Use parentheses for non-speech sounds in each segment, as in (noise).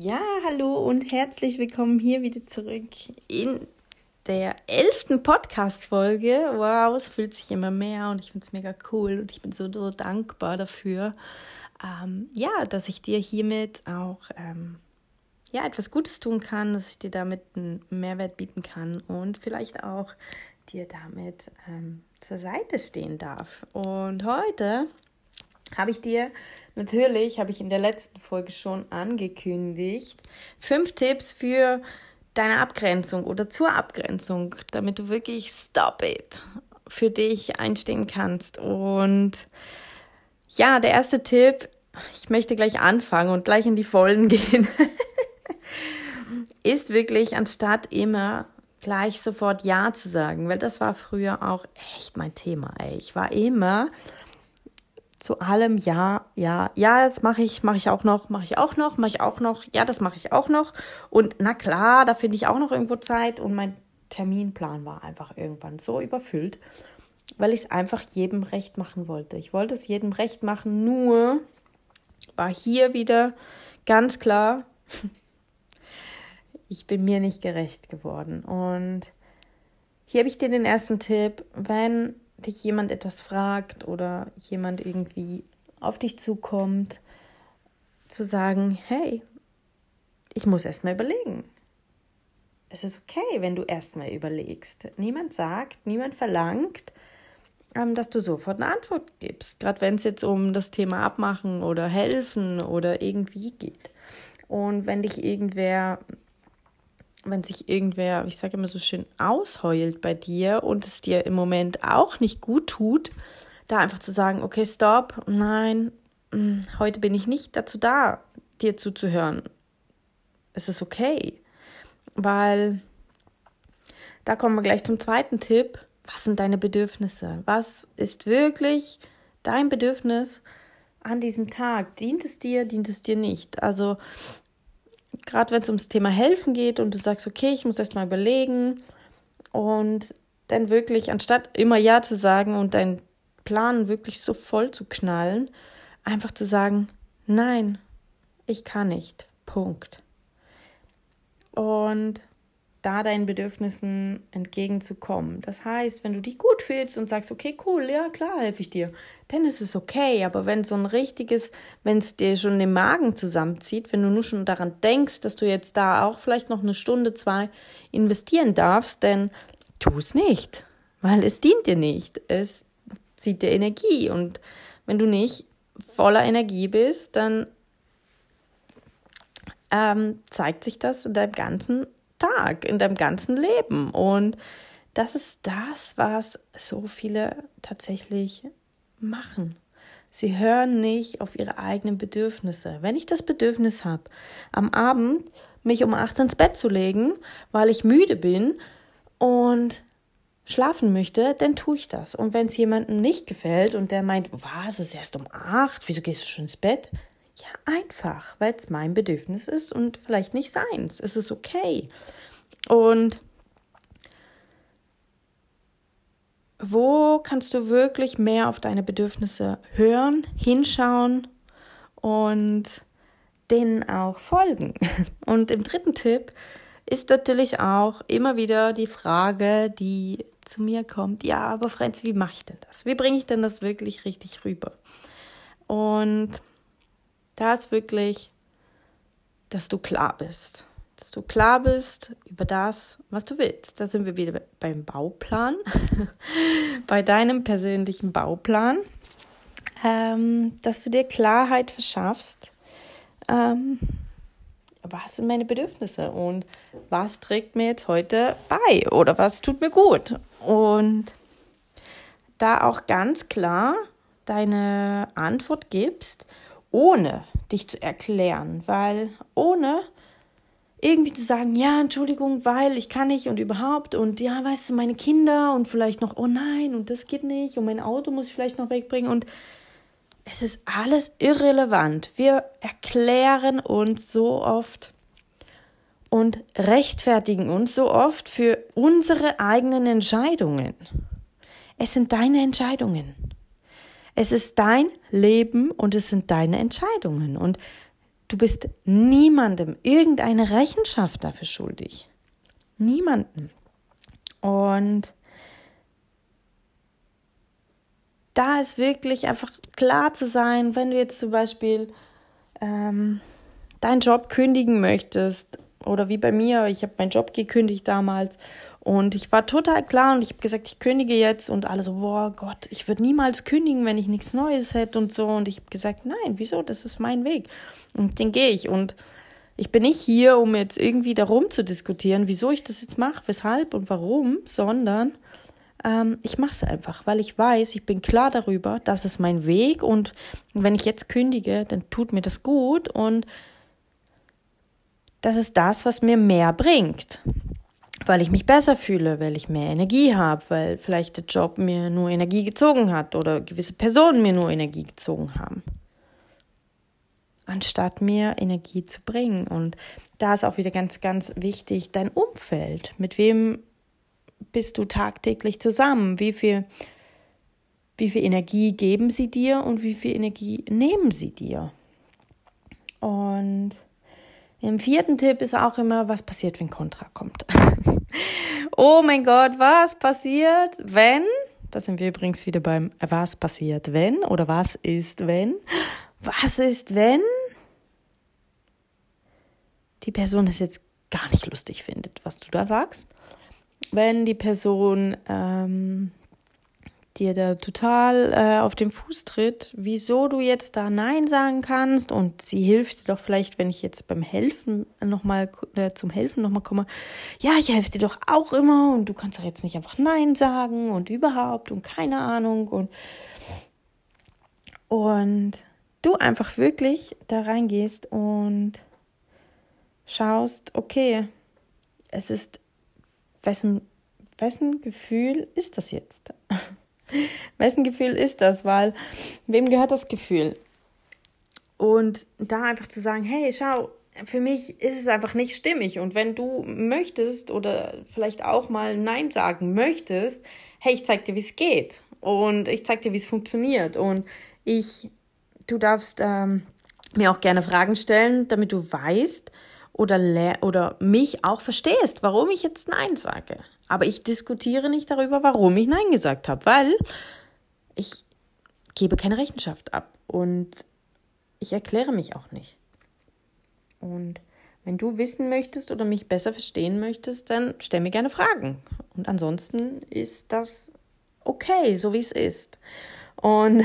Ja, hallo und herzlich willkommen hier wieder zurück in der elften Podcast-Folge. Wow, es fühlt sich immer mehr und ich finde es mega cool und ich bin so, so dankbar dafür, ähm, ja, dass ich dir hiermit auch ähm, ja, etwas Gutes tun kann, dass ich dir damit einen Mehrwert bieten kann und vielleicht auch dir damit ähm, zur Seite stehen darf. Und heute habe ich dir natürlich, habe ich in der letzten Folge schon angekündigt, fünf Tipps für deine Abgrenzung oder zur Abgrenzung, damit du wirklich stop it für dich einstehen kannst. Und ja, der erste Tipp, ich möchte gleich anfangen und gleich in die Vollen (laughs) gehen ist wirklich, anstatt immer gleich sofort Ja zu sagen, weil das war früher auch echt mein Thema. Ey. Ich war immer zu allem Ja, ja, ja, jetzt mache ich, mache ich auch noch, mache ich auch noch, mache ich auch noch, ja, das mache ich auch noch. Und na klar, da finde ich auch noch irgendwo Zeit. Und mein Terminplan war einfach irgendwann so überfüllt, weil ich es einfach jedem recht machen wollte. Ich wollte es jedem recht machen, nur war hier wieder ganz klar, (laughs) ich bin mir nicht gerecht geworden. Und hier habe ich dir den ersten Tipp, wenn dich jemand etwas fragt oder jemand irgendwie auf dich zukommt, zu sagen, hey, ich muss erst mal überlegen. Es ist okay, wenn du erst mal überlegst. Niemand sagt, niemand verlangt, ähm, dass du sofort eine Antwort gibst. Gerade wenn es jetzt um das Thema Abmachen oder Helfen oder irgendwie geht. Und wenn dich irgendwer wenn sich irgendwer, ich sage immer so schön, ausheult bei dir und es dir im Moment auch nicht gut tut, da einfach zu sagen, okay, stopp, nein, mm, heute bin ich nicht dazu da, dir zuzuhören. Es ist okay, weil da kommen wir gleich zum zweiten Tipp. Was sind deine Bedürfnisse? Was ist wirklich dein Bedürfnis an diesem Tag? Dient es dir, dient es dir nicht? Also gerade wenn es ums Thema Helfen geht und du sagst, okay, ich muss erst mal überlegen und dann wirklich, anstatt immer Ja zu sagen und deinen Plan wirklich so voll zu knallen, einfach zu sagen, nein, ich kann nicht. Punkt. Und da deinen Bedürfnissen entgegenzukommen. Das heißt, wenn du dich gut fühlst und sagst, okay, cool, ja klar, helfe ich dir, dann ist es okay. Aber wenn so ein richtiges, wenn es dir schon den Magen zusammenzieht, wenn du nur schon daran denkst, dass du jetzt da auch vielleicht noch eine Stunde, zwei investieren darfst, dann tu es nicht, weil es dient dir nicht. Es zieht dir Energie und wenn du nicht voller Energie bist, dann ähm, zeigt sich das in deinem ganzen Tag, in deinem ganzen Leben. Und das ist das, was so viele tatsächlich machen. Sie hören nicht auf ihre eigenen Bedürfnisse. Wenn ich das Bedürfnis habe, am Abend mich um acht ins Bett zu legen, weil ich müde bin und schlafen möchte, dann tue ich das. Und wenn es jemandem nicht gefällt und der meint, was, es ist erst um acht, wieso gehst du schon ins Bett? Ja, einfach, weil es mein Bedürfnis ist und vielleicht nicht seins. Es ist okay. Und wo kannst du wirklich mehr auf deine Bedürfnisse hören, hinschauen und denen auch folgen? (laughs) Und im dritten Tipp ist natürlich auch immer wieder die Frage, die zu mir kommt, ja, aber Franz, wie mache ich denn das? Wie bringe ich denn das wirklich richtig rüber? Und da ist wirklich, dass du klar bist. Dass du klar bist über das, was du willst. Da sind wir wieder beim Bauplan, (laughs) bei deinem persönlichen Bauplan, ähm, dass du dir Klarheit verschaffst. Ähm, was sind meine Bedürfnisse und was trägt mir jetzt heute bei oder was tut mir gut? Und da auch ganz klar deine Antwort gibst, ohne dich zu erklären, weil ohne irgendwie zu sagen, ja, Entschuldigung, weil ich kann nicht und überhaupt und ja, weißt du, meine Kinder und vielleicht noch, oh nein, und das geht nicht und mein Auto muss ich vielleicht noch wegbringen und es ist alles irrelevant. Wir erklären uns so oft und rechtfertigen uns so oft für unsere eigenen Entscheidungen. Es sind deine Entscheidungen. Es ist dein Leben und es sind deine Entscheidungen. Und du bist niemandem irgendeine Rechenschaft dafür schuldig. Niemanden. Und da ist wirklich einfach klar zu sein, wenn du jetzt zum Beispiel ähm, deinen Job kündigen möchtest oder wie bei mir, ich habe meinen Job gekündigt damals und ich war total klar und ich habe gesagt, ich kündige jetzt und alle so, boah Gott, ich würde niemals kündigen, wenn ich nichts Neues hätte und so. Und ich habe gesagt, nein, wieso? Das ist mein Weg. Und den gehe ich. Und ich bin nicht hier, um jetzt irgendwie darum zu diskutieren, wieso ich das jetzt mache, weshalb und warum, sondern ähm, ich mache es einfach, weil ich weiß, ich bin klar darüber, das ist mein Weg und wenn ich jetzt kündige, dann tut mir das gut und das ist das, was mir mehr bringt weil ich mich besser fühle, weil ich mehr Energie habe, weil vielleicht der Job mir nur Energie gezogen hat oder gewisse Personen mir nur Energie gezogen haben. Anstatt mir Energie zu bringen. Und da ist auch wieder ganz, ganz wichtig, dein Umfeld. Mit wem bist du tagtäglich zusammen? Wie viel, wie viel Energie geben sie dir und wie viel Energie nehmen sie dir? Und im vierten Tipp ist auch immer, was passiert, wenn Kontra kommt. (laughs) oh mein Gott, was passiert, wenn? Da sind wir übrigens wieder beim Was passiert, wenn? Oder was ist, wenn? Was ist, wenn die Person es jetzt gar nicht lustig findet, was du da sagst? Wenn die Person ähm, dir da total äh, auf den Fuß tritt, wieso du jetzt da Nein sagen kannst und sie hilft dir doch vielleicht, wenn ich jetzt beim Helfen nochmal äh, zum Helfen nochmal komme, ja, ich helfe dir doch auch immer und du kannst doch jetzt nicht einfach Nein sagen und überhaupt und keine Ahnung und und du einfach wirklich da reingehst und schaust, okay, es ist wessen wessen Gefühl ist das jetzt? (laughs) Wessen Gefühl ist das? Weil wem gehört das Gefühl? Und da einfach zu sagen, hey, schau, für mich ist es einfach nicht stimmig. Und wenn du möchtest oder vielleicht auch mal Nein sagen möchtest, hey, ich zeig dir, wie es geht. Und ich zeig dir, wie es funktioniert. Und ich, du darfst ähm, mir auch gerne Fragen stellen, damit du weißt oder, oder mich auch verstehst, warum ich jetzt Nein sage. Aber ich diskutiere nicht darüber, warum ich Nein gesagt habe, weil ich gebe keine Rechenschaft ab und ich erkläre mich auch nicht. Und wenn du wissen möchtest oder mich besser verstehen möchtest, dann stell mir gerne Fragen. Und ansonsten ist das okay, so wie es ist. Und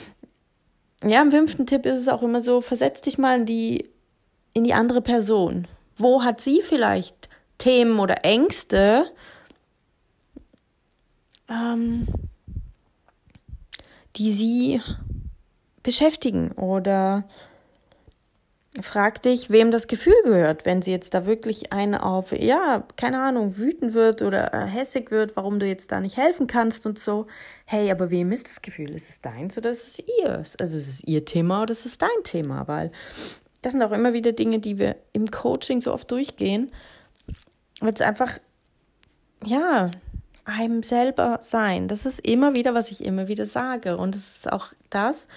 (laughs) ja, im fünften Tipp ist es auch immer so, versetz dich mal in die, in die andere Person. Wo hat sie vielleicht Themen oder Ängste, ähm, die sie beschäftigen oder frag dich, wem das Gefühl gehört, wenn sie jetzt da wirklich eine auf, ja, keine Ahnung, wütend wird oder äh, hässig wird, warum du jetzt da nicht helfen kannst und so. Hey, aber wem ist das Gefühl? Ist es deins oder ist es ihrs? Also ist es ihr Thema oder ist es dein Thema? Weil das sind auch immer wieder Dinge, die wir im Coaching so oft durchgehen wird es einfach, ja, einem selber sein. Das ist immer wieder, was ich immer wieder sage. Und es ist auch das,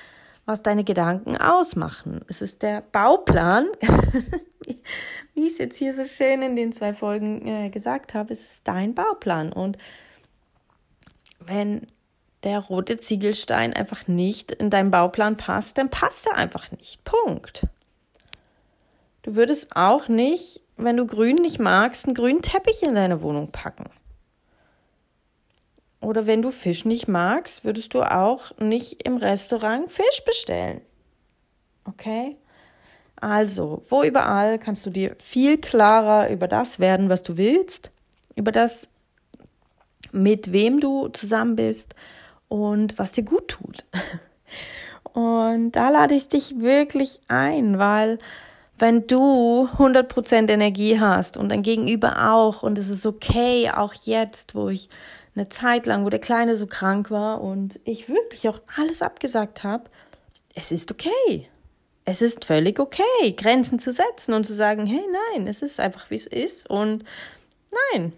was deine Gedanken ausmachen. Es ist der Bauplan, (laughs) wie ich es jetzt hier so schön in den zwei Folgen äh, gesagt habe, es ist dein Bauplan. Und wenn der rote Ziegelstein einfach nicht in deinen Bauplan passt, dann passt er einfach nicht. Punkt. Du würdest auch nicht wenn du Grün nicht magst, einen grünen Teppich in deine Wohnung packen. Oder wenn du Fisch nicht magst, würdest du auch nicht im Restaurant Fisch bestellen. Okay? Also, wo überall kannst du dir viel klarer über das werden, was du willst, über das, mit wem du zusammen bist und was dir gut tut. (laughs) Und da lade ich dich wirklich ein, weil wenn du 100% Energie hast und dein Gegenüber auch und es ist okay, auch jetzt, wo ich eine Zeit lang, wo der Kleine so krank war und ich wirklich auch alles abgesagt habe, es ist okay. Es ist völlig okay, Grenzen zu setzen und zu sagen, hey, nein, es ist einfach, wie es ist und nein.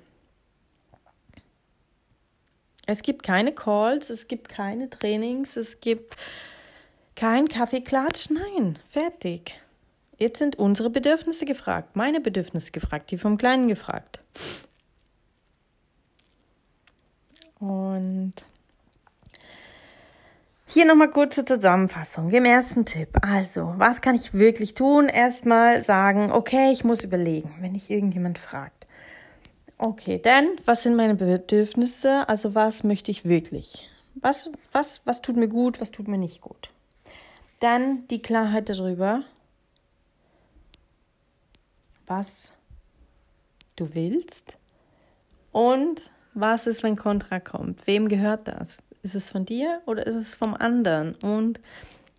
Es gibt keine Calls, es gibt keine Trainings, es gibt kein Kaffeeklatsch, nein, fertig. Jetzt sind unsere Bedürfnisse gefragt, meine Bedürfnisse gefragt, die vom Kleinen gefragt. Und hier nochmal kurze Zusammenfassung. Im ersten Tipp. Also, was kann ich wirklich tun? Erstmal sagen, okay, ich muss überlegen, wenn dich irgendjemand fragt. Okay, denn was sind meine Bedürfnisse? Also, was möchte ich wirklich? Was, was, was tut mir gut, was tut mir nicht gut? Dann die Klarheit darüber, was du willst und was ist, wenn Kontra kommt. Wem gehört das? Ist es von dir oder ist es vom anderen? Und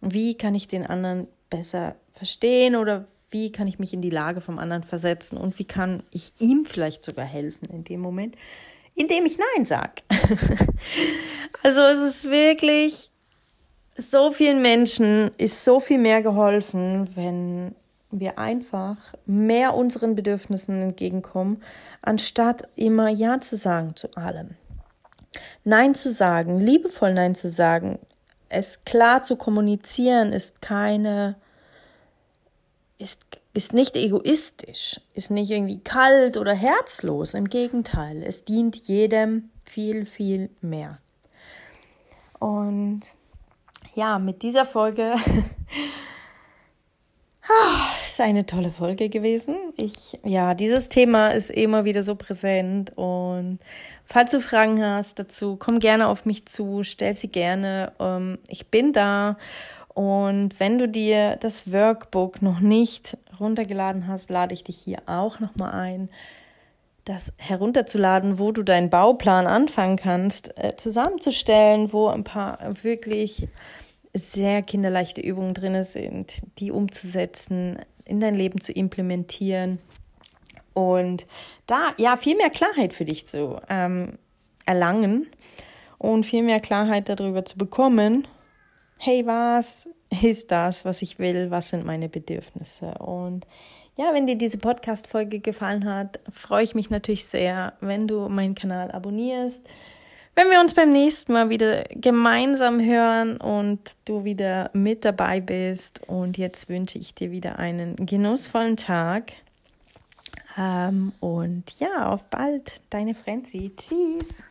wie kann ich den anderen besser verstehen oder wie kann ich mich in die Lage vom anderen versetzen und wie kann ich ihm vielleicht sogar helfen in dem Moment, indem ich Nein sage. (laughs) also es ist wirklich so vielen Menschen ist so viel mehr geholfen, wenn wir einfach mehr unseren Bedürfnissen entgegenkommen, anstatt immer Ja zu sagen zu allem. Nein zu sagen, liebevoll Nein zu sagen, es klar zu kommunizieren, ist keine, ist, ist nicht egoistisch, ist nicht irgendwie kalt oder herzlos. Im Gegenteil, es dient jedem viel, viel mehr. Und ja, mit dieser Folge (laughs) eine tolle Folge gewesen. Ich, ja, dieses Thema ist immer wieder so präsent und falls du Fragen hast dazu, komm gerne auf mich zu, stell sie gerne. Ähm, ich bin da und wenn du dir das Workbook noch nicht runtergeladen hast, lade ich dich hier auch nochmal ein das herunterzuladen, wo du deinen Bauplan anfangen kannst, äh, zusammenzustellen, wo ein paar wirklich sehr kinderleichte Übungen drin sind, die umzusetzen, in dein Leben zu implementieren. Und da ja viel mehr Klarheit für dich zu ähm, erlangen und viel mehr Klarheit darüber zu bekommen, hey, was ist das, was ich will, was sind meine Bedürfnisse? Und ja, wenn dir diese Podcast-Folge gefallen hat, freue ich mich natürlich sehr, wenn du meinen Kanal abonnierst, wenn wir uns beim nächsten Mal wieder gemeinsam hören und du wieder mit dabei bist. Und jetzt wünsche ich dir wieder einen genussvollen Tag. Ähm, und ja, auf bald, deine Frenzy. Tschüss.